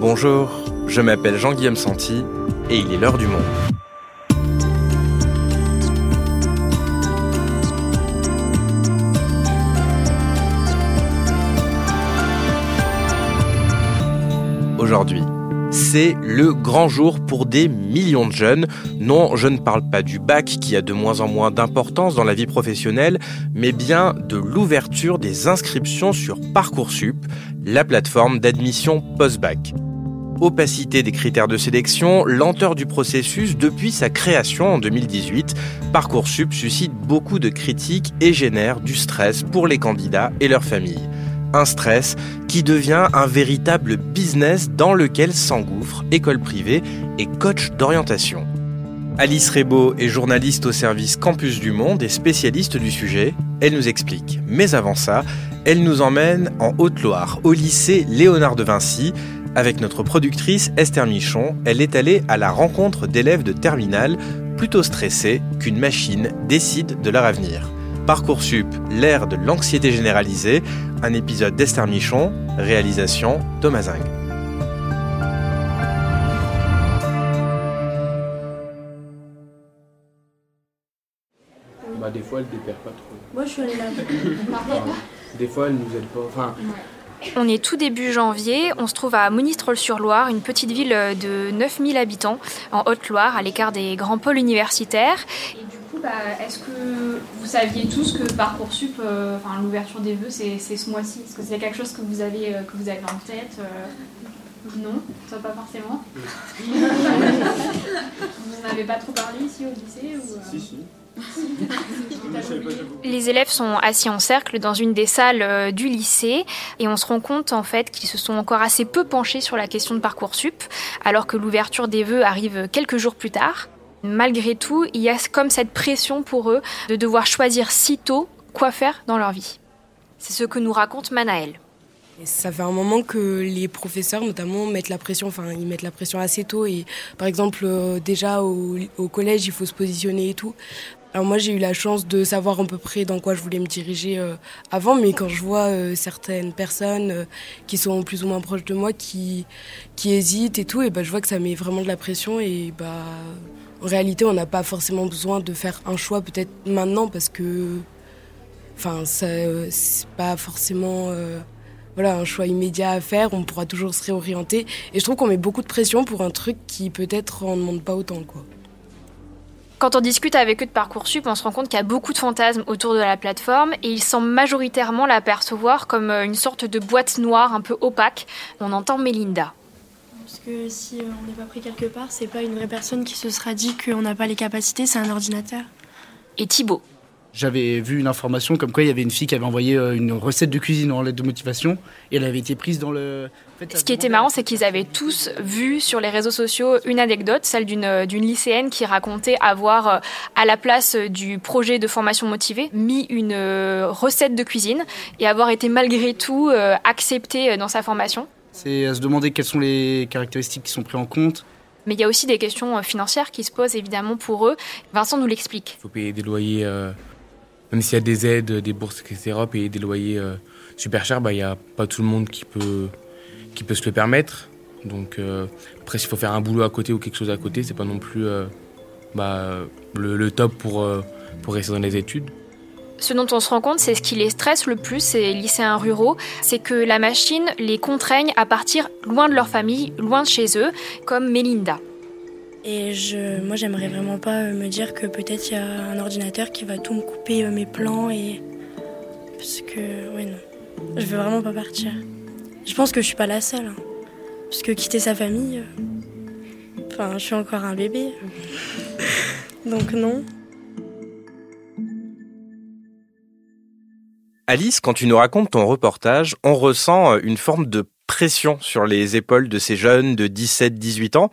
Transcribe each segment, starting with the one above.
Bonjour, je m'appelle Jean-Guillaume Santi et il est l'heure du monde. Aujourd'hui, c'est le grand jour pour des millions de jeunes. Non, je ne parle pas du bac qui a de moins en moins d'importance dans la vie professionnelle, mais bien de l'ouverture des inscriptions sur Parcoursup, la plateforme d'admission post-bac. Opacité des critères de sélection, lenteur du processus depuis sa création en 2018, Parcoursup suscite beaucoup de critiques et génère du stress pour les candidats et leurs familles un stress qui devient un véritable business dans lequel s'engouffrent école privée et coach d'orientation. Alice Rebaud est journaliste au service Campus du Monde et spécialiste du sujet. Elle nous explique. Mais avant ça, elle nous emmène en Haute-Loire, au lycée Léonard de Vinci. Avec notre productrice Esther Michon, elle est allée à la rencontre d'élèves de terminale plutôt stressés qu'une machine décide de leur avenir. Parcoursup, l'ère de l'anxiété généralisée, un épisode d'Esther Michon, réalisation Thomas Zing. Bah, des fois, elle dépère pas trop. Moi, je suis allée là. des fois, elle nous aide pas. Enfin, on est tout début janvier, on se trouve à Monistrol-sur-Loire, une petite ville de 9000 habitants en Haute-Loire, à l'écart des grands pôles universitaires. Bah, est-ce que vous saviez tous que Parcoursup, euh, enfin, l'ouverture des vœux, c'est ce mois-ci? Est-ce que c'est quelque chose que vous avez, euh, que vous avez en tête euh? Non, ça pas forcément? vous n'en avez pas trop parlé ici au lycée Si, si. Les élèves sont assis en cercle dans une des salles du lycée et on se rend compte en fait qu'ils se sont encore assez peu penchés sur la question de Parcoursup alors que l'ouverture des vœux arrive quelques jours plus tard. Malgré tout, il y a comme cette pression pour eux de devoir choisir si tôt quoi faire dans leur vie. C'est ce que nous raconte Manaël. Ça fait un moment que les professeurs, notamment, mettent la pression. Enfin, ils mettent la pression assez tôt. Et par exemple, euh, déjà au, collège, il faut se positionner et tout. Alors moi, j'ai eu la chance de savoir à peu près dans quoi je voulais me diriger euh, avant, mais quand je vois euh, certaines personnes qui sont plus ou moins proches de moi, qui, qui hésitent et tout, et ben, je vois que ça met vraiment de la pression. Et bah, en réalité, on n'a pas forcément besoin de faire un choix peut-être maintenant parce que, enfin, c'est pas forcément euh, voilà, un choix immédiat à faire. On pourra toujours se réorienter. Et je trouve qu'on met beaucoup de pression pour un truc qui peut-être en demande pas autant, quoi. Quand on discute avec eux de Parcoursup, on se rend compte qu'il y a beaucoup de fantasmes autour de la plateforme et ils semblent majoritairement la percevoir comme euh, une sorte de boîte noire un peu opaque. On entend Mélinda. Parce que si on n'est pas pris quelque part, c'est pas une vraie personne qui se sera dit qu'on n'a pas les capacités, c'est un ordinateur. Et Thibaut J'avais vu une information comme quoi il y avait une fille qui avait envoyé euh, une recette de cuisine en lettre de motivation et elle avait été prise dans le. Ce qui était marrant, c'est qu'ils avaient tous vu sur les réseaux sociaux une anecdote, celle d'une euh, lycéenne qui racontait avoir, euh, à la place du projet de formation motivée, mis une recette de cuisine et avoir été malgré tout acceptée dans sa formation. C'est à se demander quelles sont les caractéristiques qui sont prises en compte. Mais il y a aussi des questions financières qui se posent évidemment pour eux. Vincent nous l'explique. Il faut payer des loyers, euh, même s'il y a des aides, des bourses, etc., payer des loyers euh, super chers, bah, il n'y a pas tout le monde qui peut, qui peut se le permettre. Donc après, s'il faut faire un boulot à côté ou quelque chose à côté, c'est pas non plus bah, le, top pour, pour rester dans les études. Ce dont on se rend compte, c'est ce qui les stresse le plus, ces lycéens ruraux, c'est que la machine les contraigne à partir loin de leur famille, loin de chez eux, comme Melinda. Et je, moi, j'aimerais vraiment pas me dire que peut-être il y a un ordinateur qui va tout me couper euh, mes plans et. Parce que, ouais, non. Je veux vraiment pas partir. Je pense que je suis pas la seule. Hein. Parce que quitter sa famille. Euh, enfin, je suis encore un bébé. Donc, non. Alice, quand tu nous racontes ton reportage, on ressent euh, une forme de pression sur les épaules de ces jeunes de 17-18 ans.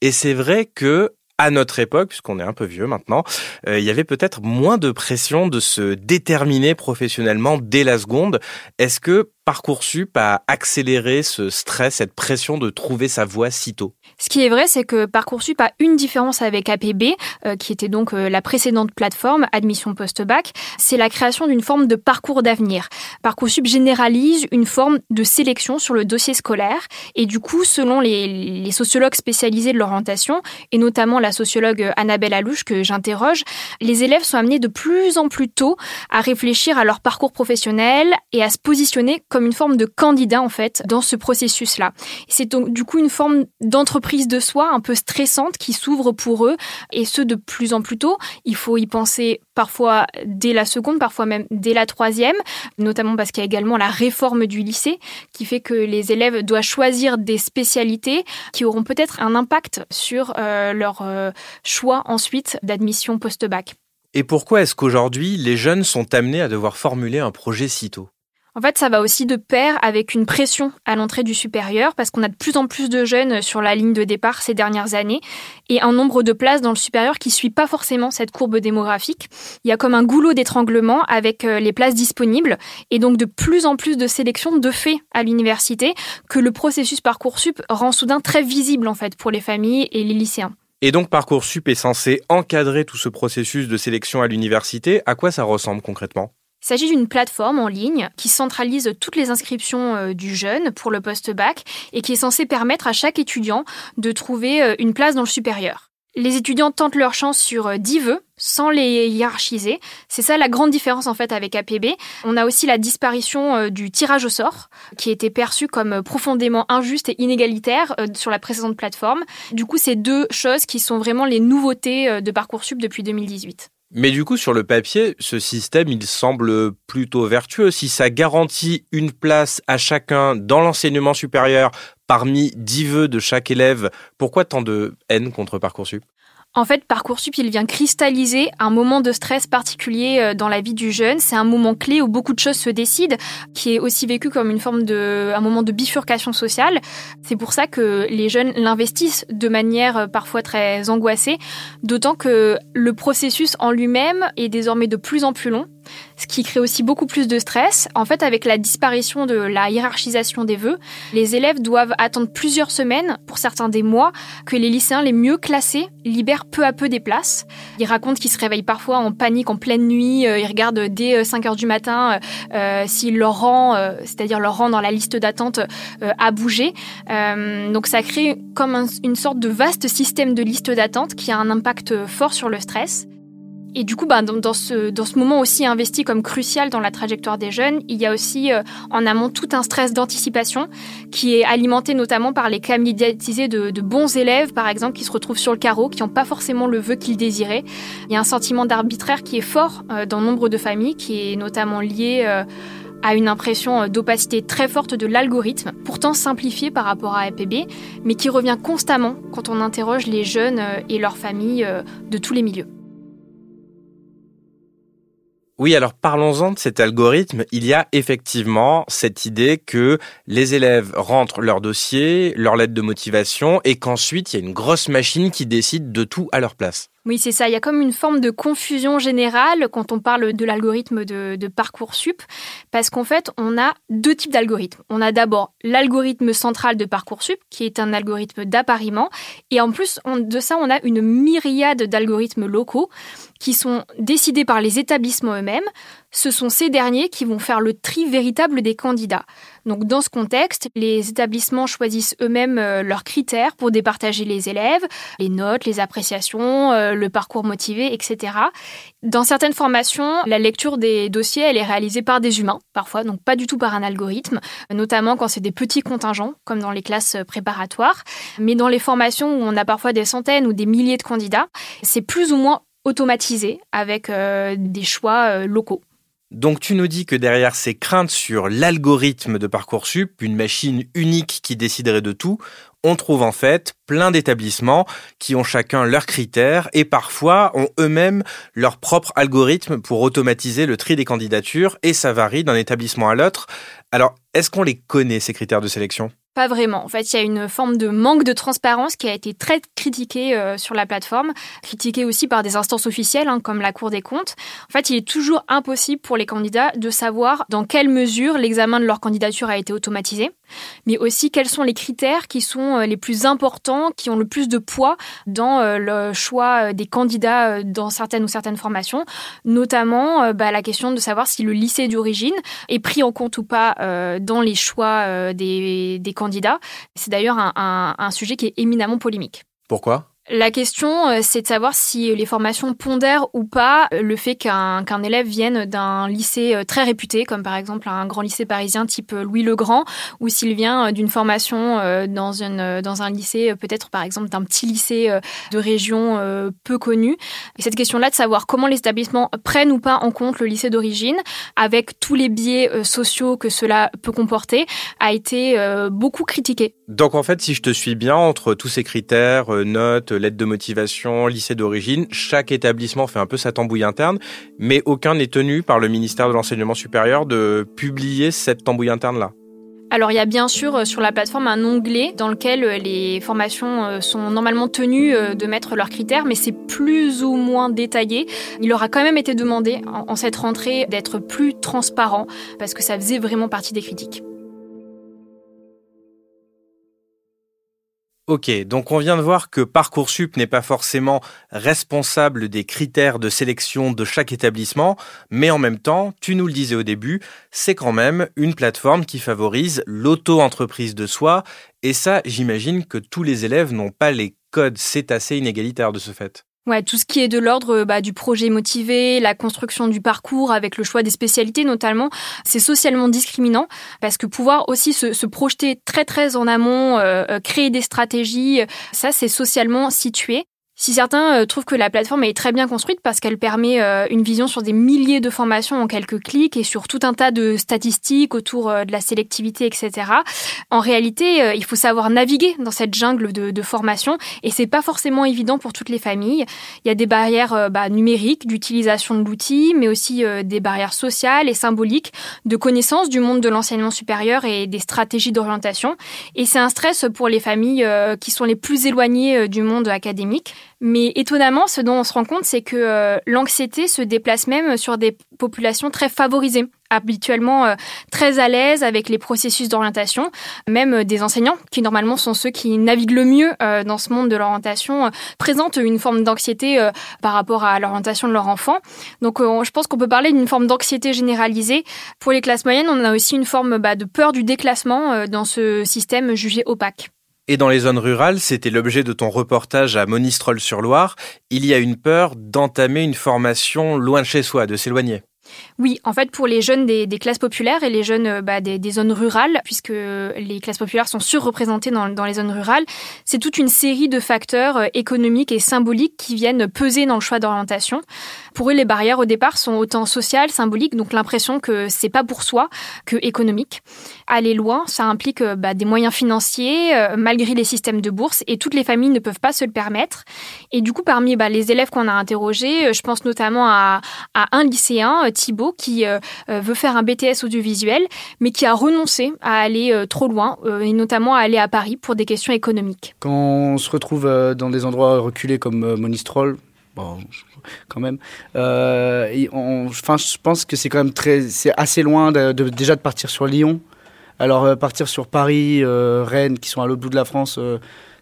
Et c'est vrai que à notre époque, puisqu'on est un peu vieux maintenant, euh, il y avait peut-être moins de pression de se déterminer professionnellement dès la seconde. Est-ce que Parcoursup a accéléré ce stress, cette pression de trouver sa voie si tôt. Ce qui est vrai, c'est que Parcoursup a une différence avec APB, euh, qui était donc euh, la précédente plateforme, admission post-bac, c'est la création d'une forme de parcours d'avenir. Parcoursup généralise une forme de sélection sur le dossier scolaire. Et du coup, selon les, sociologues spécialisés de l'orientation, et notamment la sociologue Annabelle Alouche que j'interroge, les élèves sont amenés de plus en plus tôt à réfléchir à leur parcours professionnel et à se positionner comme une forme de candidat en fait dans ce processus-là. C'est donc du coup une forme d'entreprise de soi un peu stressante qui s'ouvre pour eux et ce de plus en plus tôt. Il faut y penser parfois dès la seconde, parfois même dès la troisième, notamment parce qu'il y a également la réforme du lycée qui fait que les élèves doivent choisir des spécialités qui auront peut-être un impact sur euh, leur euh, choix ensuite d'admission post-bac. Et pourquoi est-ce qu'aujourd'hui les jeunes sont amenés à devoir formuler un projet si tôt? En fait, ça va aussi de pair avec une pression à l'entrée du supérieur parce qu'on a de plus en plus de jeunes sur la ligne de départ ces dernières années et un nombre de places dans le supérieur qui suit pas forcément cette courbe démographique. Il y a comme un goulot d'étranglement avec euh, les places disponibles et donc de plus en plus de sélections de fait à l'université que le processus Parcoursup rend soudain très visible en fait pour les familles et les lycéens. Et donc Parcoursup est censé encadrer tout ce processus de sélection à l'université. À quoi ça ressemble concrètement? Il s'agit d'une plateforme en ligne qui centralise toutes les inscriptions euh, du jeune pour le post-bac et qui est censée permettre à chaque étudiant de trouver euh, une place dans le supérieur. Les étudiants tentent leur chance sur 10 euh, vœux sans les hiérarchiser. C'est ça la grande différence en fait avec APB. On a aussi la disparition du tirage au sort qui était perçu comme profondément injuste et inégalitaire sur la précédente plateforme. Du coup, c'est deux choses qui sont vraiment les nouveautés de Parcoursup depuis 2018. Mais du coup, sur le papier, ce système, il semble plutôt vertueux. Si ça garantit une place à chacun dans l'enseignement supérieur parmi dix vœux de chaque élève, pourquoi tant de haine contre Parcoursup? En fait, Parcoursup, il vient cristalliser un moment de stress particulier euh, dans la vie du jeune. C'est un moment clé où beaucoup de choses se décident, qui est aussi vécu comme une forme de, un moment de bifurcation sociale. C'est pour ça que les jeunes l'investissent de manière euh, parfois très angoissée, d'autant que le processus en lui-même est désormais de plus en plus long ce qui crée aussi beaucoup plus de stress. En fait, avec la disparition de la hiérarchisation des vœux, les élèves doivent attendre plusieurs semaines, pour certains des mois, que les lycéens les mieux classés libèrent peu à peu des places. Ils racontent qu'ils se réveillent parfois en panique en pleine nuit, euh, ils regardent dès 5 euh, heures du matin euh, si leur rang, c'est-à-dire leur rang dans la liste d'attente, a bougé. donc ça crée comme une sorte de vaste système de liste d'attente qui a un impact fort sur le stress. Et du coup, bah, dans, ce, dans ce moment aussi investi comme crucial dans la trajectoire des jeunes, il y a aussi euh, en amont tout un stress d'anticipation qui est alimenté notamment par les cas médiatisés de, de, bons élèves, par exemple, qui se retrouvent sur le carreau, qui n'ont pas forcément le vœu qu'ils désiraient. Il y a un sentiment d'arbitraire qui est fort euh, dans nombre de familles, qui est notamment lié euh, à une impression d'opacité très forte de l'algorithme, pourtant simplifié par rapport à APB, mais qui revient constamment quand on interroge les jeunes et leurs familles de tous les milieux. Oui, alors parlons-en de cet algorithme. Il y a effectivement cette idée que les élèves rentrent leur dossier, leur lettre de motivation, et qu'ensuite il y a une grosse machine qui décide de tout à leur place. Oui, c'est ça. Il y a comme une forme de confusion générale quand on parle de l'algorithme de, de, Parcoursup, parce qu'en fait, on a deux types d'algorithmes. On a d'abord l'algorithme central de Parcoursup, qui est un algorithme d'appariement, et en plus de ça, on a une myriade d'algorithmes locaux qui sont décidés par les établissements eux-mêmes. Ce sont ces derniers qui vont faire le tri véritable des candidats. Donc dans ce contexte, les établissements choisissent eux-mêmes euh, leurs critères pour départager les élèves, les notes, les appréciations, euh, le parcours motivé, etc. Dans certaines formations, la lecture des dossiers, elle est réalisée par des humains, parfois, donc pas du tout par un algorithme, notamment quand c'est des petits contingents, comme dans les classes préparatoires. Mais dans les formations où on a parfois des centaines ou des milliers de candidats, c'est plus ou moins automatisé avec euh, des choix locaux. Donc tu nous dis que derrière ces craintes sur l'algorithme de Parcoursup, une machine unique qui déciderait de tout, on trouve en fait plein d'établissements qui ont chacun leurs critères et parfois ont eux-mêmes leur propre algorithme pour automatiser le tri des candidatures et ça varie d'un établissement à l'autre. Alors, est-ce qu'on les connaît ces critères de sélection? Pas vraiment. En fait, il y a une forme de manque de transparence qui a été très critiquée euh, sur la plateforme, critiquée aussi par des instances officielles hein, comme la Cour des comptes. En fait, il est toujours impossible pour les candidats de savoir dans quelle mesure l'examen de leur candidature a été automatisé, mais aussi quels sont les critères qui sont euh, les plus importants, qui ont le plus de poids dans euh, le choix des candidats dans certaines ou certaines formations, notamment bah, la question de savoir si le lycée d'origine est pris en compte ou pas dans les choix des, des candidats c'est d'ailleurs un, sujet qui est éminemment polémique. Pourquoi? La question, euh, c'est de savoir si les formations pondèrent ou pas le fait qu'un élève vienne d'un lycée euh, très réputé, comme par exemple un grand lycée parisien type euh, Louis le Grand, ou s'il vient d'une formation dans, une, dans un lycée, peut-être par exemple d'un petit lycée de région peu connu. Et cette question-là de savoir comment les établissements prennent ou pas en compte le lycée d'origine, avec tous les biais sociaux que cela peut comporter, a été beaucoup critiquée. Donc en fait, si je te suis bien, entre tous ces critères, notes, lettre de motivation, lycée d'origine. Chaque établissement fait un peu sa tambouille interne, mais aucun n'est tenu par le ministère de l'Enseignement supérieur de publier cette tambouille interne-là. Alors il y a bien sûr euh, sur la plateforme un onglet dans lequel euh, les formations euh, sont normalement tenues de mettre leurs critères, mais c'est plus ou moins détaillé. Il aura quand même été demandé en cette rentrée d'être plus transparent parce que ça faisait vraiment partie des critiques. Ok, donc on vient de voir que Parcoursup n'est pas forcément responsable des critères de sélection de chaque établissement, mais en même temps, tu nous le disais au début, c'est quand même une plateforme qui favorise l'auto-entreprise de soi, et ça, j'imagine que tous les élèves n'ont pas les codes, c'est assez inégalitaire de ce fait. Tout ce qui est de l'ordre bah, du projet motivé, la construction du parcours avec le choix des spécialités notamment, c'est socialement discriminant parce que pouvoir aussi se, projeter très très en amont, euh, euh, créer des stratégies, ça c'est socialement situé. Si certains euh, trouvent que la plateforme est très bien construite parce qu'elle permet euh, une vision sur des milliers de formations en quelques clics et sur tout un tas de statistiques autour euh, de la sélectivité, etc. En réalité, il faut savoir naviguer dans cette jungle de, de formation et c'est pas forcément évident pour toutes les familles. Il y a des barrières bah, numériques d'utilisation de l'outil, mais aussi des barrières sociales et symboliques de connaissance du monde de l'enseignement supérieur et des stratégies d'orientation. Et c'est un stress pour les familles qui sont les plus éloignées du monde académique. Mais étonnamment, ce dont on se rend compte, c'est que euh, l'anxiété se déplace même sur des populations très favorisées, habituellement euh, très à l'aise avec les processus d'orientation, même euh, des enseignants, qui normalement sont ceux qui naviguent le mieux dans ce monde de l'orientation, présentent une forme d'anxiété par rapport à l'orientation de leur enfant. Donc je pense qu'on peut parler d'une forme d'anxiété généralisée. Pour les classes moyennes, on a aussi une forme bah, de peur du déclassement dans ce système jugé opaque. Et dans les zones rurales, c'était l'objet de ton reportage à Monistrol-sur-Loire, il y a une peur d'entamer une formation loin de chez soi, de s'éloigner. Oui, en fait, pour les jeunes des, classes populaires et les jeunes euh, bah, des, zones rurales, puisque les classes populaires sont surreprésentées dans, les zones rurales, c'est toute une série de facteurs euh, économiques et symboliques qui viennent peser dans le choix d'orientation. Pour eux, les barrières au départ sont autant sociales, symboliques, donc l'impression que c'est pas pour soi, que économique. Aller loin, ça implique euh, bah, des moyens financiers, malgré les systèmes de bourse, et toutes les familles ne peuvent pas se le permettre. Et du coup, parmi bah, les élèves qu'on a interrogés, je pense notamment à, un lycéen Thibaut qui euh, euh, veut faire un BTS audiovisuel, mais qui a renoncé à aller euh, trop loin, et notamment à aller à Paris pour des questions économiques. Quand on se retrouve dans des endroits reculés comme Monistrol, quand même. enfin, je pense que c'est quand même très, c'est assez loin de, déjà de partir sur Lyon. Alors partir sur Paris, Rennes, qui sont à l'autre bout de la France,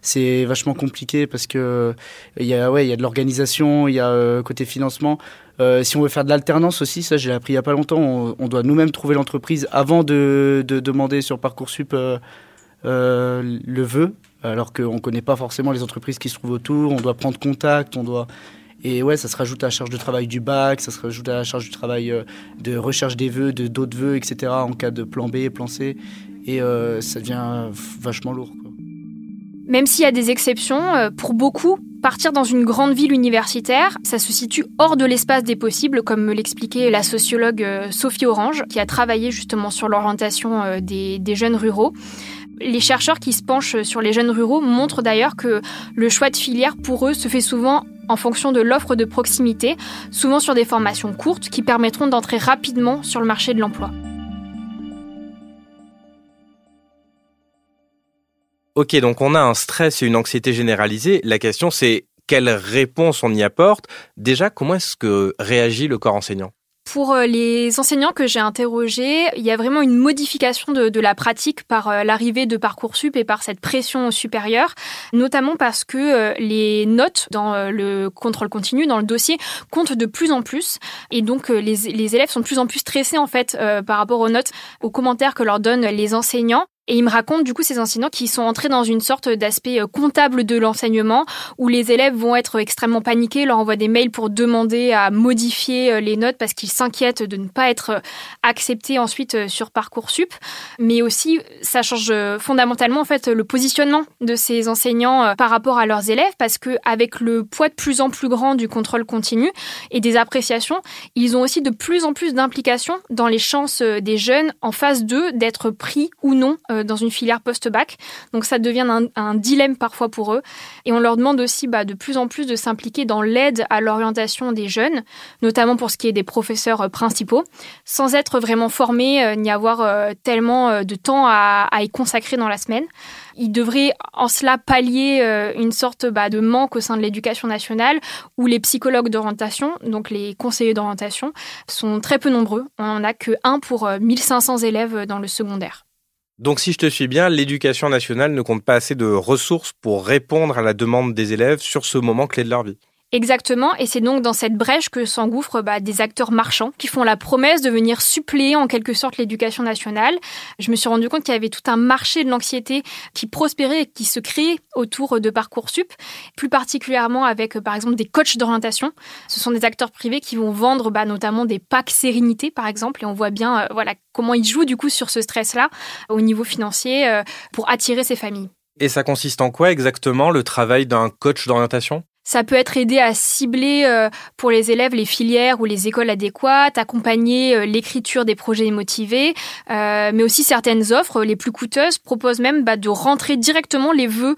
c'est vachement compliqué parce que il y a ouais, il y a de l'organisation, il y a côté financement. Euh, si on veut faire de l'alternance aussi, ça j'ai appris il n'y a pas longtemps, on, doit nous-mêmes trouver l'entreprise avant de, demander sur Parcoursup euh, euh, le vœu, alors qu'on ne connaît pas forcément les entreprises qui se trouvent autour, on doit prendre contact, on doit... Et ouais, ça se rajoute à la charge de travail du bac, ça se rajoute à la charge du travail de recherche des vœux, de d'autres vœux, etc. en cas de plan B, plan C. Et ça devient vachement lourd. Même s'il y a des exceptions, pour beaucoup, Partir dans une grande ville universitaire, ça se situe hors de l'espace des possibles, comme me l'expliquait la sociologue euh, Sophie Orange, qui a travaillé justement sur l'orientation euh, des, jeunes ruraux. Les chercheurs qui se penchent sur les jeunes ruraux montrent d'ailleurs que le choix de filière pour eux se fait souvent en fonction de l'offre de proximité, souvent sur des formations courtes qui permettront d'entrer rapidement sur le marché de l'emploi. Ok, donc on a un stress et une anxiété généralisée. La question c'est quelle réponse on y apporte? Déjà, comment est-ce que réagit le corps enseignant? Pour euh, les enseignants que j'ai interrogés, il y a vraiment une modification de, la pratique par euh, l'arrivée de Parcoursup et par cette pression supérieure, notamment parce que euh, les notes dans le contrôle continu, dans le dossier, comptent de plus en plus. Et donc, les, les élèves sont de plus en plus stressés, en fait, par rapport aux notes, aux commentaires que leur donnent les enseignants. Et il me raconte du coup ces enseignants qui sont entrés dans une sorte d'aspect euh, comptable de l'enseignement où les élèves vont être extrêmement paniqués, leur envoient des mails pour demander à modifier euh, les notes parce qu'ils s'inquiètent de ne pas être euh, acceptés ensuite sur Parcoursup. Mais aussi, ça change fondamentalement en fait le positionnement de ces enseignants par rapport à leurs élèves parce que avec le poids de plus en plus grand du contrôle continu et des appréciations, ils ont aussi de plus en plus d'implications dans les chances des jeunes en phase 2 d'être pris ou non euh, dans une filière post-bac. Donc ça devient un, dilemme parfois pour eux. Et on leur demande aussi bah, de plus en plus de s'impliquer dans l'aide à l'orientation des jeunes, notamment pour ce qui est des professeurs euh, principaux, sans être vraiment formés euh, ni avoir tellement de temps à, y consacrer dans la semaine. Ils devraient en cela pallier une sorte bah, de manque au sein de l'éducation nationale où les psychologues d'orientation, donc les conseillers d'orientation, sont très peu nombreux. On n'en a que un pour 1500 élèves dans le secondaire. Donc si je te suis bien, l'éducation nationale ne compte pas assez de ressources pour répondre à la demande des élèves sur ce moment clé de leur vie. Exactement, et c'est donc dans cette brèche que s'engouffrent bah, des acteurs marchands qui font la promesse de venir suppléer en quelque sorte l'éducation nationale. Je me suis rendu compte qu'il y avait tout un marché de l'anxiété qui prospérait et qui se créait autour de Parcoursup, plus particulièrement avec par exemple des coachs d'orientation. Ce sont des acteurs privés qui vont vendre bah, notamment des packs sérénité par exemple, et on voit bien euh, voilà comment ils jouent du coup sur ce stress-là au niveau financier euh, pour attirer ces familles. Et ça consiste en quoi exactement le travail d'un coach d'orientation? Ça peut être aider à cibler euh, pour les élèves les filières ou les écoles adéquates, accompagner euh, l'écriture des projets motivés, euh, mais aussi certaines offres les plus coûteuses proposent même bah, de rentrer directement les vœux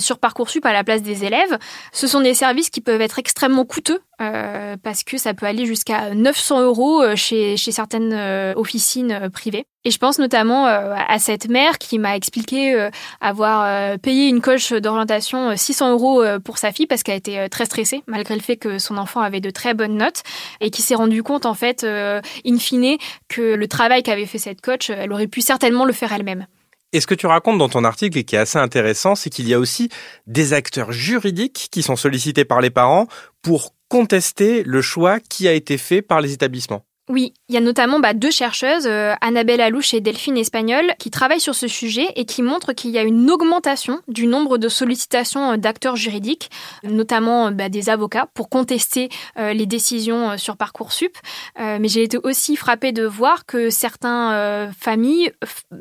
sur Parcoursup à la place des élèves. Ce sont des services qui peuvent être extrêmement coûteux parce que ça peut aller jusqu'à 900 euros chez, chez certaines officines privées. Et je pense notamment à cette mère qui m'a expliqué avoir payé une coche d'orientation 600 euros pour sa fille parce qu'elle était euh, très stressée malgré le fait que son enfant avait de très bonnes notes et qui s'est rendu compte en fait euh, in fine que le travail qu'avait fait cette coach, elle aurait pu certainement le faire elle-même. Et ce que tu racontes dans ton article et qui est assez intéressant, c'est qu'il y a aussi des acteurs juridiques qui sont sollicités par les parents pour contester le choix qui a été fait par les établissements. Oui, il y a notamment bah, deux chercheuses, euh, Annabelle Alouche et Delphine Espagnol, qui travaillent sur ce sujet et qui montrent qu'il y a une augmentation du nombre de sollicitations euh, d'acteurs juridiques, notamment bah, des avocats, pour contester euh, les décisions sur Parcoursup. mais j'ai été aussi frappée de voir que certaines familles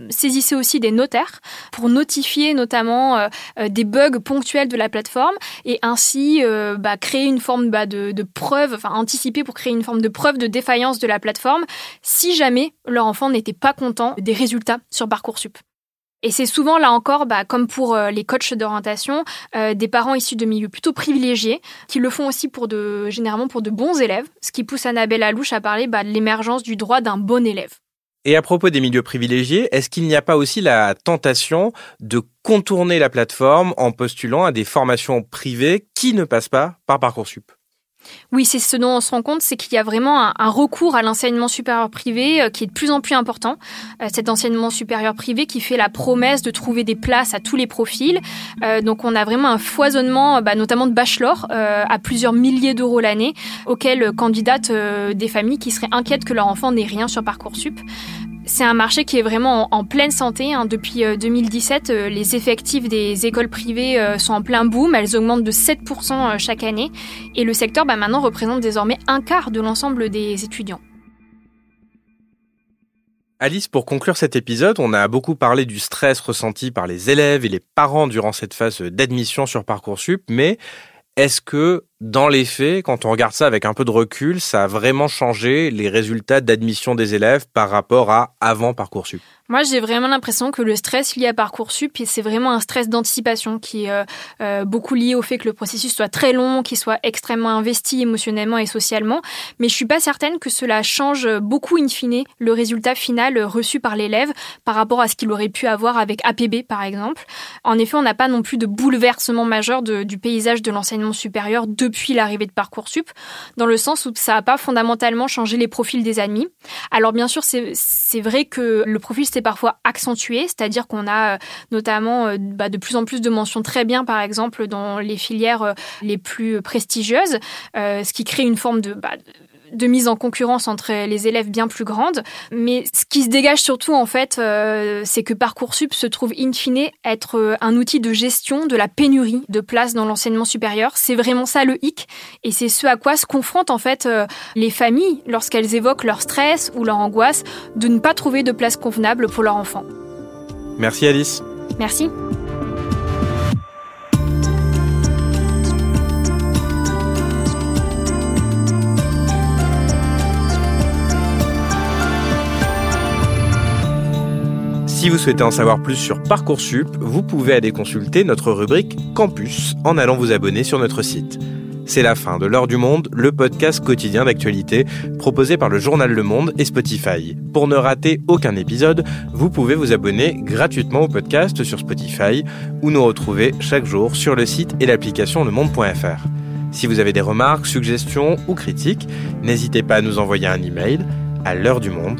saisissaient aussi des notaires pour notifier notamment des bugs ponctuels de la plateforme et ainsi bah, créer une forme de, de preuve, enfin anticiper pour créer une forme de preuve de défaillance de la plateforme si jamais leur enfant n'était pas content des résultats sur Parcoursup. Et c'est souvent, là encore, bah, comme pour euh, les coachs d'orientation, euh, des parents issus de milieux plutôt privilégiés, qui le font aussi pour de, généralement pour de bons élèves, ce qui pousse Annabelle Alouche à parler bah, de l'émergence du droit d'un bon élève. Et à propos des milieux privilégiés, est-ce qu'il n'y a pas aussi la tentation de contourner la plateforme en postulant à des formations privées qui ne passent pas par Parcoursup? Oui, c'est ce dont on se rend compte, c'est qu'il y a vraiment un, recours à l'enseignement supérieur privé euh, qui est de plus en plus important. Euh, cet enseignement supérieur privé qui fait la promesse de trouver des places à tous les profils. Euh, donc on a vraiment un foisonnement, bah, notamment de bachelor, à plusieurs milliers d'euros l'année, auxquels candidatent des familles qui seraient inquiètes que leur enfant n'ait rien sur Parcoursup. C'est un marché qui est vraiment en, pleine santé. Hein. Depuis 2017, euh, euh, les effectifs des écoles privées euh, sont en plein boom. Elles augmentent de 7% chaque année. Et le secteur bah, maintenant représente désormais un quart de l'ensemble des étudiants. Alice, pour conclure cet épisode, on a beaucoup parlé du stress ressenti par les élèves et les parents durant cette phase d'admission sur Parcoursup, mais est-ce que dans les faits, quand on regarde ça avec un peu de recul, ça a vraiment changé les résultats d'admission des élèves par rapport à avant Parcoursup moi, j'ai vraiment l'impression que le stress lié à Parcoursup, c'est vraiment un stress d'anticipation qui est euh, euh, beaucoup lié au fait que le processus soit très long, qu'il soit extrêmement investi émotionnellement et socialement. Mais je suis pas certaine que cela change beaucoup, in fine, le résultat final reçu par l'élève par rapport à ce qu'il aurait pu avoir avec APB, par exemple. En effet, on n'a pas non plus de bouleversement majeur du paysage de l'enseignement supérieur depuis l'arrivée de Parcoursup, dans le sens où ça n'a pas fondamentalement changé les profils des admis. Alors, bien sûr, c'est vrai que le profil parfois accentué, c'est-à-dire qu'on a euh, notamment euh, bah, de plus en plus de mentions très bien, par exemple, dans les filières euh, les plus prestigieuses, ce qui crée une forme de... Bah, de mise en concurrence entre les élèves bien plus grandes. Mais ce qui se dégage surtout, en fait, c'est que Parcoursup se trouve in fine être un outil de gestion de la pénurie de places dans l'enseignement supérieur. C'est vraiment ça le hic. Et c'est ce à quoi se confrontent, en fait, les familles lorsqu'elles évoquent leur stress ou leur angoisse de ne pas trouver de place convenable pour leur enfant. Merci Alice. Merci. Si vous souhaitez en savoir plus sur Parcoursup, vous pouvez aller consulter notre rubrique Campus en allant vous abonner sur notre site. C'est la fin de L'heure du monde, le podcast quotidien d'actualité proposé par le journal Le Monde et Spotify. Pour ne rater aucun épisode, vous pouvez vous abonner gratuitement au podcast sur Spotify ou nous retrouver chaque jour sur le site et l'application lemonde.fr. Si vous avez des remarques, suggestions ou critiques, n'hésitez pas à nous envoyer un email à l'heure du monde